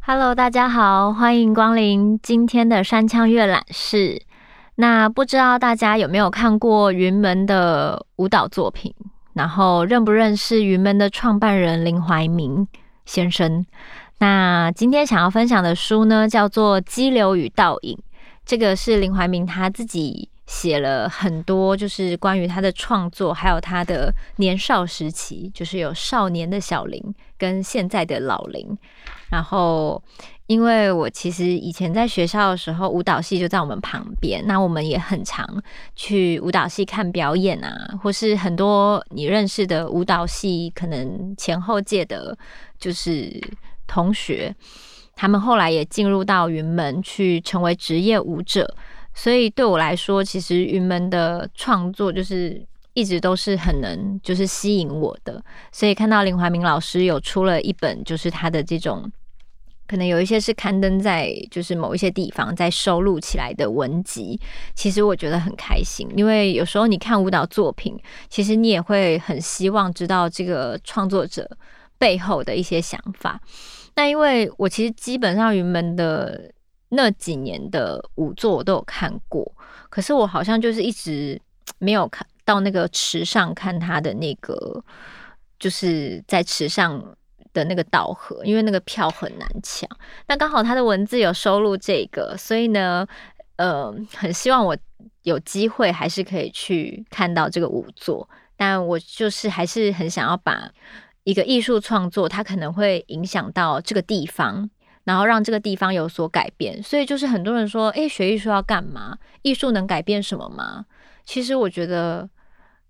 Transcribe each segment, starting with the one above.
Hello，大家好，欢迎光临今天的山羌阅览室。那不知道大家有没有看过云门的舞蹈作品？然后认不认识云门的创办人林怀民先生？那今天想要分享的书呢，叫做《激流与倒影》。这个是林怀民他自己写了很多，就是关于他的创作，还有他的年少时期，就是有少年的小林跟现在的老林。然后，因为我其实以前在学校的时候，舞蹈系就在我们旁边，那我们也很常去舞蹈系看表演啊，或是很多你认识的舞蹈系可能前后届的，就是同学，他们后来也进入到云门去成为职业舞者，所以对我来说，其实云门的创作就是。一直都是很能就是吸引我的，所以看到林怀民老师有出了一本，就是他的这种，可能有一些是刊登在就是某一些地方在收录起来的文集，其实我觉得很开心，因为有时候你看舞蹈作品，其实你也会很希望知道这个创作者背后的一些想法。那因为我其实基本上云门的那几年的舞作我都有看过，可是我好像就是一直没有看。到那个池上看他的那个，就是在池上的那个道河，因为那个票很难抢。那刚好他的文字有收录这个，所以呢，呃，很希望我有机会还是可以去看到这个舞作。但我就是还是很想要把一个艺术创作，它可能会影响到这个地方，然后让这个地方有所改变。所以就是很多人说，诶，学艺术要干嘛？艺术能改变什么吗？其实我觉得。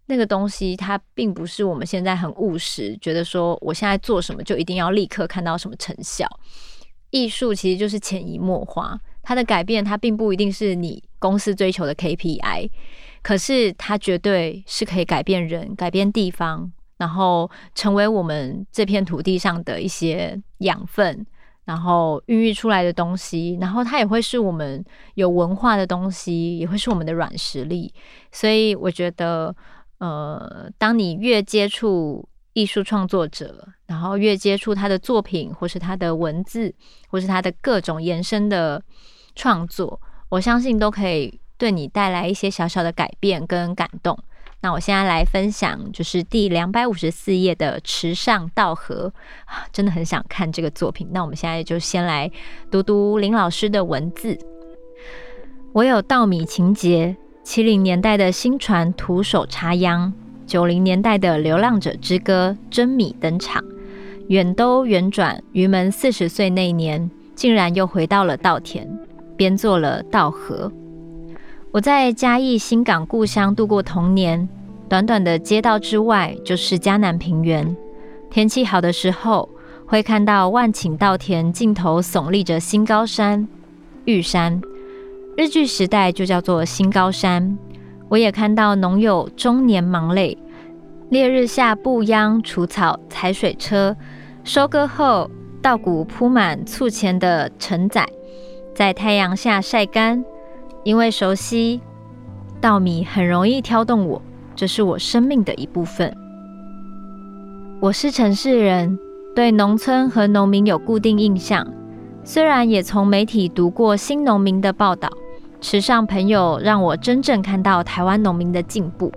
那个东西，它并不是我们现在很务实，觉得说我现在做什么就一定要立刻看到什么成效。艺术其实就是潜移默化，它的改变，它并不一定是你公司追求的 KPI，可是它绝对是可以改变人、改变地方，然后成为我们这片土地上的一些养分，然后孕育出来的东西，然后它也会是我们有文化的东西，也会是我们的软实力。所以我觉得。呃，当你越接触艺术创作者，然后越接触他的作品，或是他的文字，或是他的各种延伸的创作，我相信都可以对你带来一些小小的改变跟感动。那我现在来分享，就是第两百五十四页的《池上稻荷》啊，真的很想看这个作品。那我们现在就先来读读林老师的文字。我有稻米情结。七零年代的新传徒手插秧，九零年代的流浪者之歌征米登场，远兜远转，云门四十岁那年，竟然又回到了稻田，编作了《稻荷》。我在嘉义新港故乡度过童年，短短的街道之外就是嘉南平原。天气好的时候，会看到万顷稻田尽头耸立着新高山、玉山。日据时代就叫做新高山，我也看到农友终年忙累，烈日下布秧、除草、踩水车，收割后稻谷铺满簇前的承载，在太阳下晒干。因为熟悉稻米，很容易挑动我，这是我生命的一部分。我是城市人，对农村和农民有固定印象，虽然也从媒体读过新农民的报道。池上朋友让我真正看到台湾农民的进步。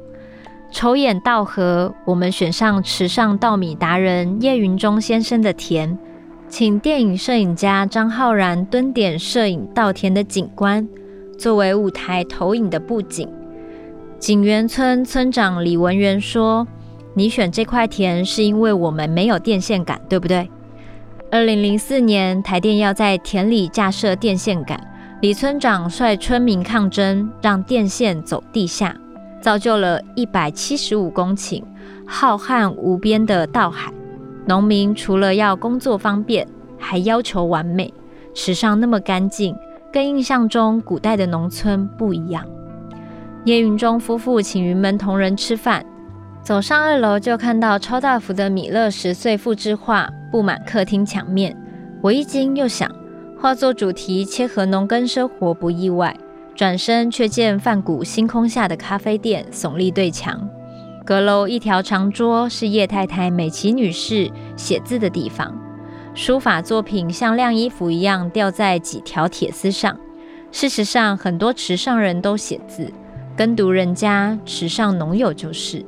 瞅眼稻荷，我们选上池上稻米达人叶云中先生的田，请电影摄影家张浩然蹲点摄影稻田的景观，作为舞台投影的布景。景园村村长李文元说：“你选这块田是因为我们没有电线杆，对不对？”二零零四年，台电要在田里架设电线杆。李村长率村民抗争，让电线走地下，造就了一百七十五公顷浩瀚无边的稻海。农民除了要工作方便，还要求完美。池上那么干净，跟印象中古代的农村不一样。叶云中夫妇请云门同仁吃饭，走上二楼就看到超大幅的米勒十岁复制画布满客厅墙面。我一惊，又想。画作主题切合农耕生活不意外，转身却见梵谷星空下的咖啡店耸立对墙，阁楼一条长桌是叶太太美琪女士写字的地方，书法作品像晾衣服一样吊在几条铁丝上。事实上，很多池上人都写字，耕读人家池上农友就是。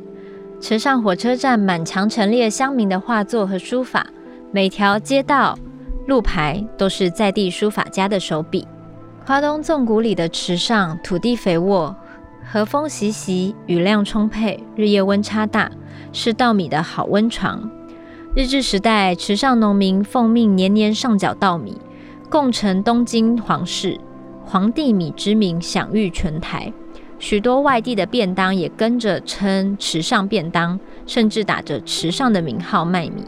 池上火车站满墙陈列乡民的画作和书法，每条街道路牌都是在地书法家的手笔。花东纵谷里的池上，土地肥沃，和风习习，雨量充沛，日夜温差大，是稻米的好温床。日治时代，池上农民奉命年年上缴稻米，共呈东京皇室，皇帝米之名享誉全台。许多外地的便当也跟着称池上便当，甚至打着池上的名号卖米。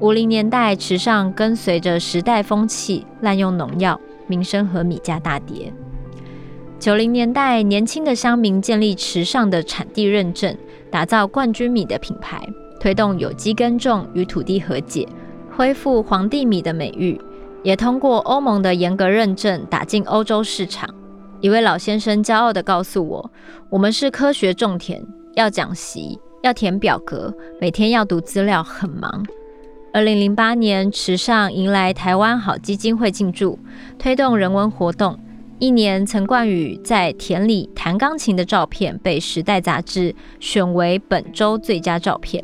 五零年代，池上跟随着时代风气滥用农药，名声和米价大跌。九零年代，年轻的乡民建立池上的产地认证，打造冠军米的品牌，推动有机耕种与土地和解，恢复皇帝米的美誉，也通过欧盟的严格认证，打进欧洲市场。一位老先生骄傲地告诉我：“我们是科学种田，要讲习，要填表格，每天要读资料，很忙。”二零零八年，池上迎来台湾好基金会进驻，推动人文活动。一年，陈冠宇在田里弹钢琴的照片被《时代》杂志选为本周最佳照片。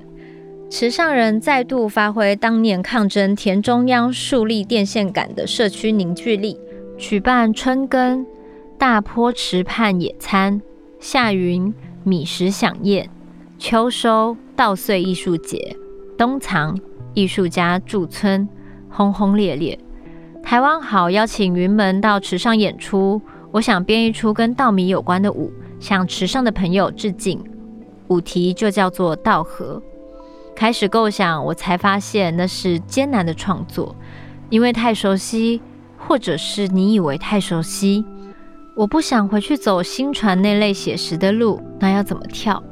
池上人再度发挥当年抗争田中央树立电线杆的社区凝聚力，举办春耕。大坡池畔野餐，夏云米食饗宴，秋收稻穗艺术节，冬藏艺术家驻村，轰轰烈烈。台湾好邀请云门到池上演出，我想编一出跟稻米有关的舞，向池上的朋友致敬。舞题就叫做《稻禾》。开始构想，我才发现那是艰难的创作，因为太熟悉，或者是你以为太熟悉。我不想回去走新传那类写实的路，那要怎么跳？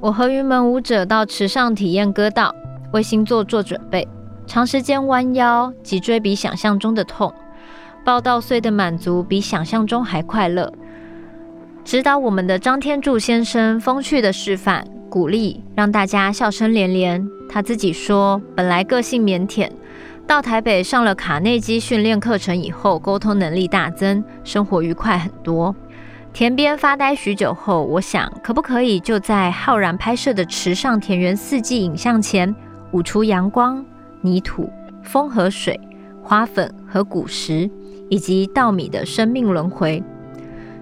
我和云门舞者到池上体验割稻，为新作做准备。长时间弯腰，脊椎比想象中的痛。抱稻穗的满足比想象中还快乐。指导我们的张天柱先生风趣的示范，鼓励让大家笑声连连。他自己说，本来个性腼腆。到台北上了卡内基训练课程以后，沟通能力大增，生活愉快很多。田边发呆许久后，我想可不可以就在浩然拍摄的池上田园四季影像前，舞出阳光、泥土、风和水、花粉和果实，以及稻米的生命轮回。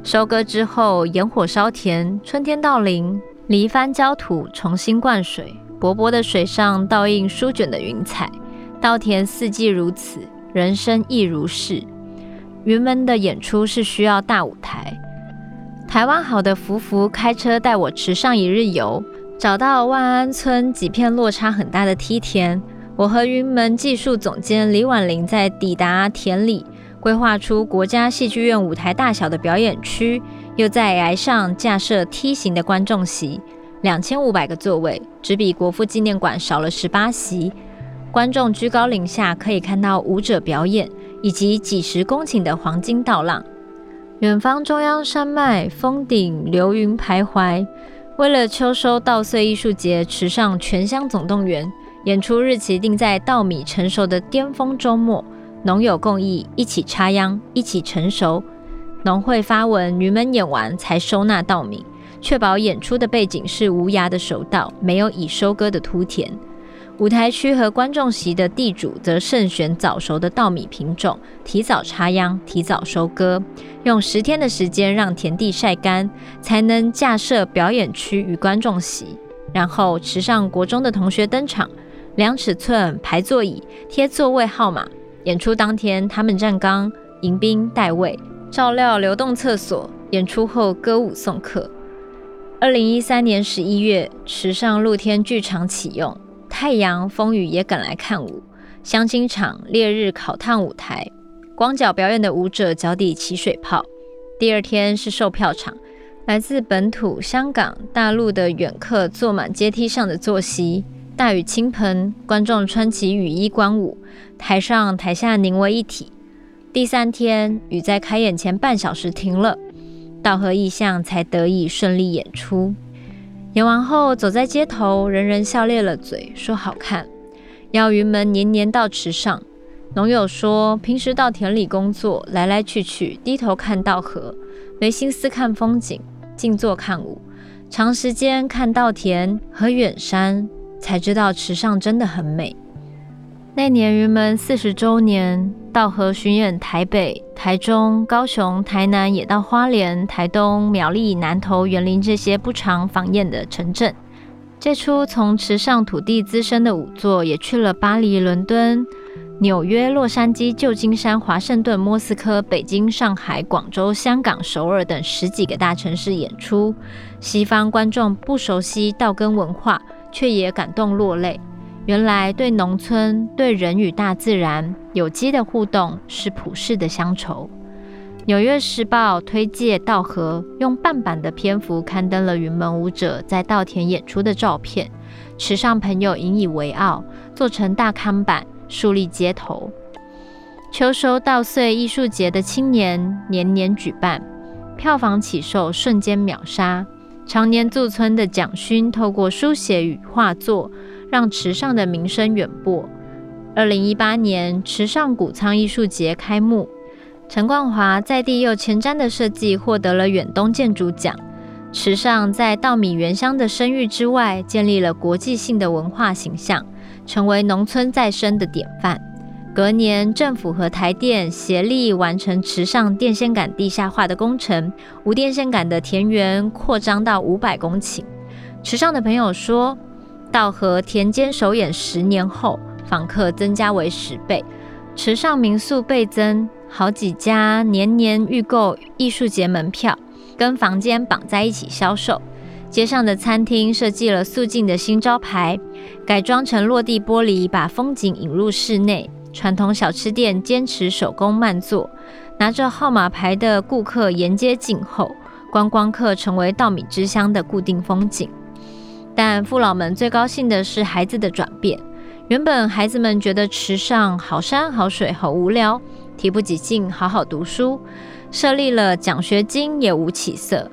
收割之后，盐火烧田，春天到临，犁翻焦土，重新灌水，薄薄的水上倒映舒卷的云彩。稻田四季如此，人生亦如是。云门的演出是需要大舞台。台湾好的福福开车带我池上一日游，找到万安村几片落差很大的梯田。我和云门技术总监李婉玲在抵达田里，规划出国家戏剧院舞台大小的表演区，又在崖上架设梯形的观众席，两千五百个座位，只比国父纪念馆少了十八席。观众居高临下，可以看到舞者表演，以及几十公顷的黄金稻浪。远方中央山脉峰顶流云徘徊。为了秋收稻穗艺术节，池上全乡总动员，演出日期定在稻米成熟的巅峰周末，农友共议，一起插秧，一起成熟。农会发文，云门演完才收纳稻米，确保演出的背景是无涯的熟稻，没有已收割的秃田。舞台区和观众席的地主则慎选早熟的稻米品种，提早插秧，提早收割，用十天的时间让田地晒干，才能架设表演区与观众席。然后池上国中的同学登场，量尺寸、排座椅、贴座位号码。演出当天，他们站岗、迎宾、带位、照料流动厕所。演出后歌舞送客。二零一三年十一月，池上露天剧场启用。太阳、风雨也赶来看舞，相亲场、烈日烤烫舞台，光脚表演的舞者脚底起水泡。第二天是售票场，来自本土、香港、大陆的远客坐满阶梯上的坐席，大雨倾盆，观众穿起雨衣观舞，台上台下凝为一体。第三天，雨在开演前半小时停了，稻荷意象才得以顺利演出。演完后，走在街头，人人笑裂了嘴，说好看。要云门年年到池上。农友说，平时到田里工作，来来去去，低头看稻荷，没心思看风景，静坐看舞。长时间看稻田和远山，才知道池上真的很美。那年云门四十周年，稻荷巡演台北、台中、高雄、台南，也到花莲、台东、苗栗、南投、员林这些不常访演的城镇。这出从池上土地滋生的舞作，也去了巴黎、伦敦、纽约、洛杉矶、旧金山、华盛顿、莫斯科、北京、上海、广州、香港、首尔等十几个大城市演出。西方观众不熟悉稻根文化，却也感动落泪。原来对农村、对人与大自然有机的互动是普世的乡愁。《纽约时报》推介稻荷，用半版的篇幅刊登了云门舞者在稻田演出的照片，池上朋友引以为傲，做成大看板树立街头。秋收稻穗艺术节的青年年年举办，票房起售瞬间秒杀。常年驻村的蒋勋透过书写与画作，让池上的名声远播。二零一八年，池上谷仓艺术节开幕，陈冠华在地又前瞻的设计获得了远东建筑奖。池上在稻米原乡的声誉之外，建立了国际性的文化形象，成为农村再生的典范。隔年，政府和台电协力完成池上电线杆地下化的工程，无电线杆的田园扩张到五百公顷。池上的朋友说，稻荷田间首演十年后，访客增加为十倍，池上民宿倍增，好几家年年预购艺术节门票，跟房间绑在一起销售。街上的餐厅设计了素净的新招牌，改装成落地玻璃，把风景引入室内。传统小吃店坚持手工慢做，拿着号码牌的顾客沿街静候，观光客成为稻米之乡的固定风景。但父老们最高兴的是孩子的转变。原本孩子们觉得池上好山好水好无聊，提不起劲好好读书，设立了奖学金也无起色。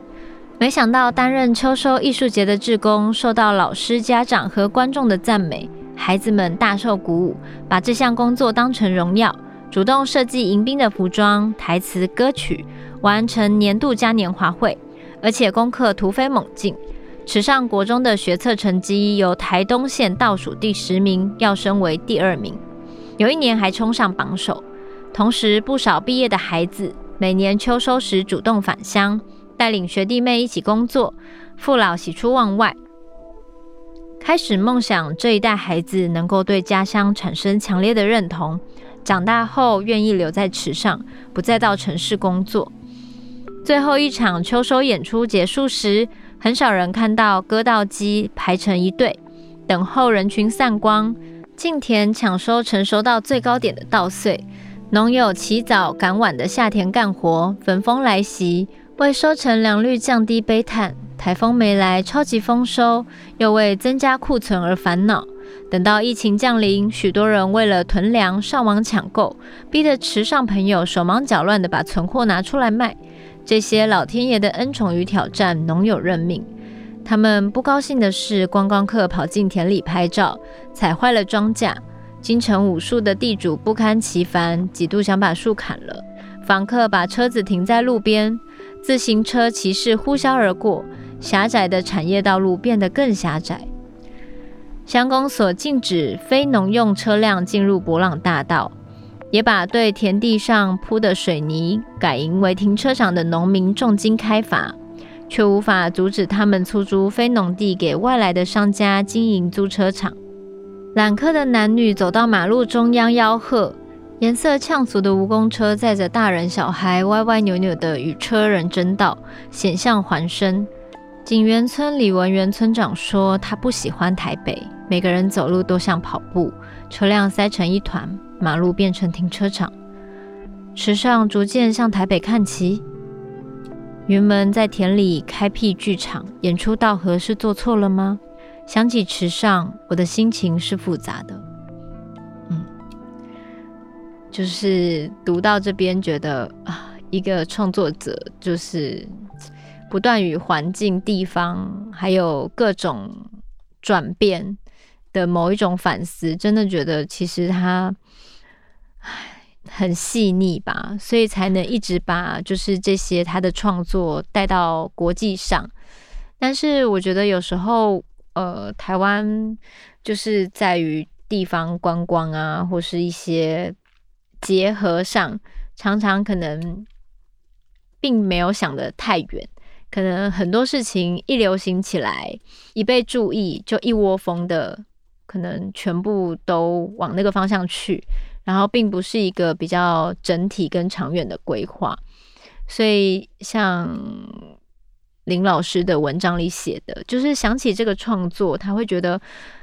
没想到担任秋收艺术节的志工，受到老师、家长和观众的赞美，孩子们大受鼓舞，把这项工作当成荣耀，主动设计迎宾的服装、台词、歌曲，完成年度嘉年华会，而且功课突飞猛进。池上国中的学测成绩由台东县倒数第十名跃升为第二名，有一年还冲上榜首。同时，不少毕业的孩子每年秋收时主动返乡，带领学弟妹一起工作，父老喜出望外，开始梦想这一代孩子能够对家乡产生强烈的认同，长大后愿意留在池上，不再到城市工作。最后一场秋收演出结束时，很少人看到割稻机排成一队，等候人群散光，进田抢收成熟到最高点的稻穗。农友起早赶晚的下田干活，焚风来袭，为收成良率降低悲叹。台风没来，超级丰收，又为增加库存而烦恼。等到疫情降临，许多人为了囤粮上网抢购，逼得池上朋友手忙脚乱地把存货拿出来卖。这些老天爷的恩宠与挑战，农友认命。他们不高兴的是，观光客跑进田里拍照，踩坏了庄稼。京城武术的地主不堪其烦，几度想把树砍了。访客把车子停在路边，自行车骑士呼啸而过，狭窄的产业道路变得更狭窄。乡公所禁止非农用车辆进入博朗大道。也把对田地上铺的水泥改营为停车场的农民重金开发，却无法阻止他们出租非农地给外来的商家经营租车场。揽客的男女走到马路中央吆喝，颜色呛俗的蜈蚣车载着大人小孩歪歪扭扭的与车人争道，险象环生。景园村李文元村长说：“他不喜欢台北，每个人走路都像跑步，车辆塞成一团。”马路变成停车场，池上逐渐向台北看齐。云门在田里开辟剧场演出稻荷，是做错了吗？想起池上，我的心情是复杂的。嗯，就是读到这边觉得啊，一个创作者就是不断与环境、地方还有各种转变的某一种反思，真的觉得其实他很细腻吧，所以才能一直把就是这些他的创作带到国际上。但是我觉得有时候，呃，台湾就是在于地方观光啊，或是一些结合上，常常可能并没有想的太远。可能很多事情一流行起来，一被注意，就一窝蜂的，可能全部都往那个方向去，然后并不是一个比较整体跟长远的规划。所以像。林老师的文章里写的，就是想起这个创作，他会觉得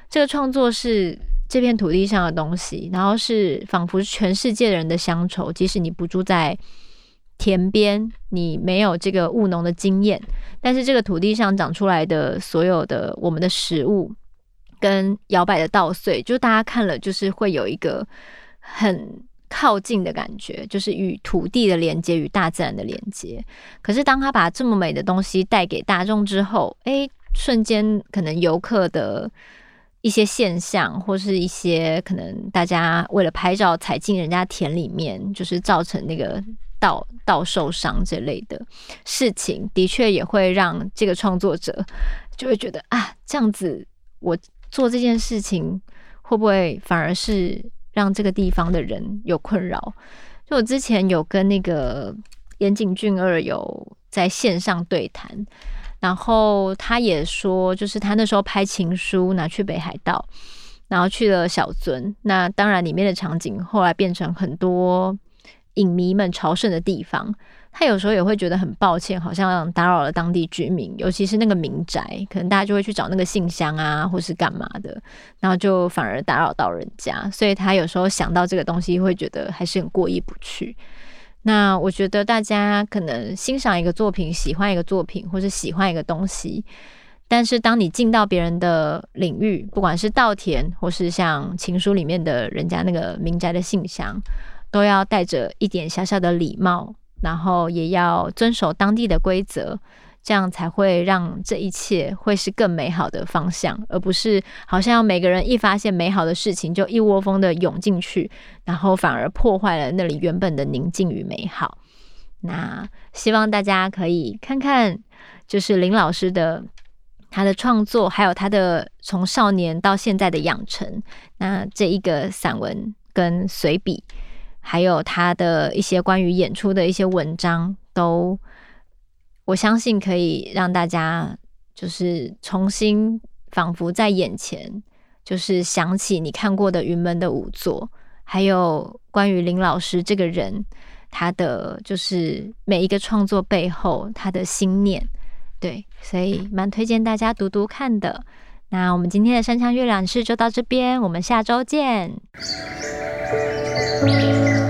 这个创作是这片土地上的东西，然后是仿佛全世界人的乡愁。即使你不住在田边，你没有这个务农的经验，但是这个土地上长出来的所有的我们的食物跟摇摆的稻穗，就大家看了就是会有一个很。靠近的感觉，就是与土地的连接，与大自然的连接。可是，当他把这么美的东西带给大众之后，诶，瞬间可能游客的一些现象，或是一些可能大家为了拍照踩进人家田里面，就是造成那个稻稻受伤这类的事情，的确也会让这个创作者就会觉得啊，这样子我做这件事情会不会反而是。让这个地方的人有困扰。就我之前有跟那个岩井俊二有在线上对谈，然后他也说，就是他那时候拍情书拿去北海道，然后去了小樽。那当然里面的场景后来变成很多影迷们朝圣的地方。他有时候也会觉得很抱歉，好像打扰了当地居民，尤其是那个民宅，可能大家就会去找那个信箱啊，或是干嘛的，然后就反而打扰到人家，所以他有时候想到这个东西，会觉得还是很过意不去。那我觉得大家可能欣赏一个作品，喜欢一个作品，或是喜欢一个东西，但是当你进到别人的领域，不管是稻田，或是像情书里面的人家那个民宅的信箱，都要带着一点小小的礼貌。然后也要遵守当地的规则，这样才会让这一切会是更美好的方向，而不是好像每个人一发现美好的事情就一窝蜂的涌进去，然后反而破坏了那里原本的宁静与美好。那希望大家可以看看，就是林老师的他的创作，还有他的从少年到现在的养成，那这一个散文跟随笔。还有他的一些关于演出的一些文章，都我相信可以让大家就是重新仿佛在眼前，就是想起你看过的云门的舞作，还有关于林老师这个人，他的就是每一个创作背后他的心念，对，所以蛮推荐大家读读看的。那我们今天的山墙阅览室就到这边，我们下周见。Música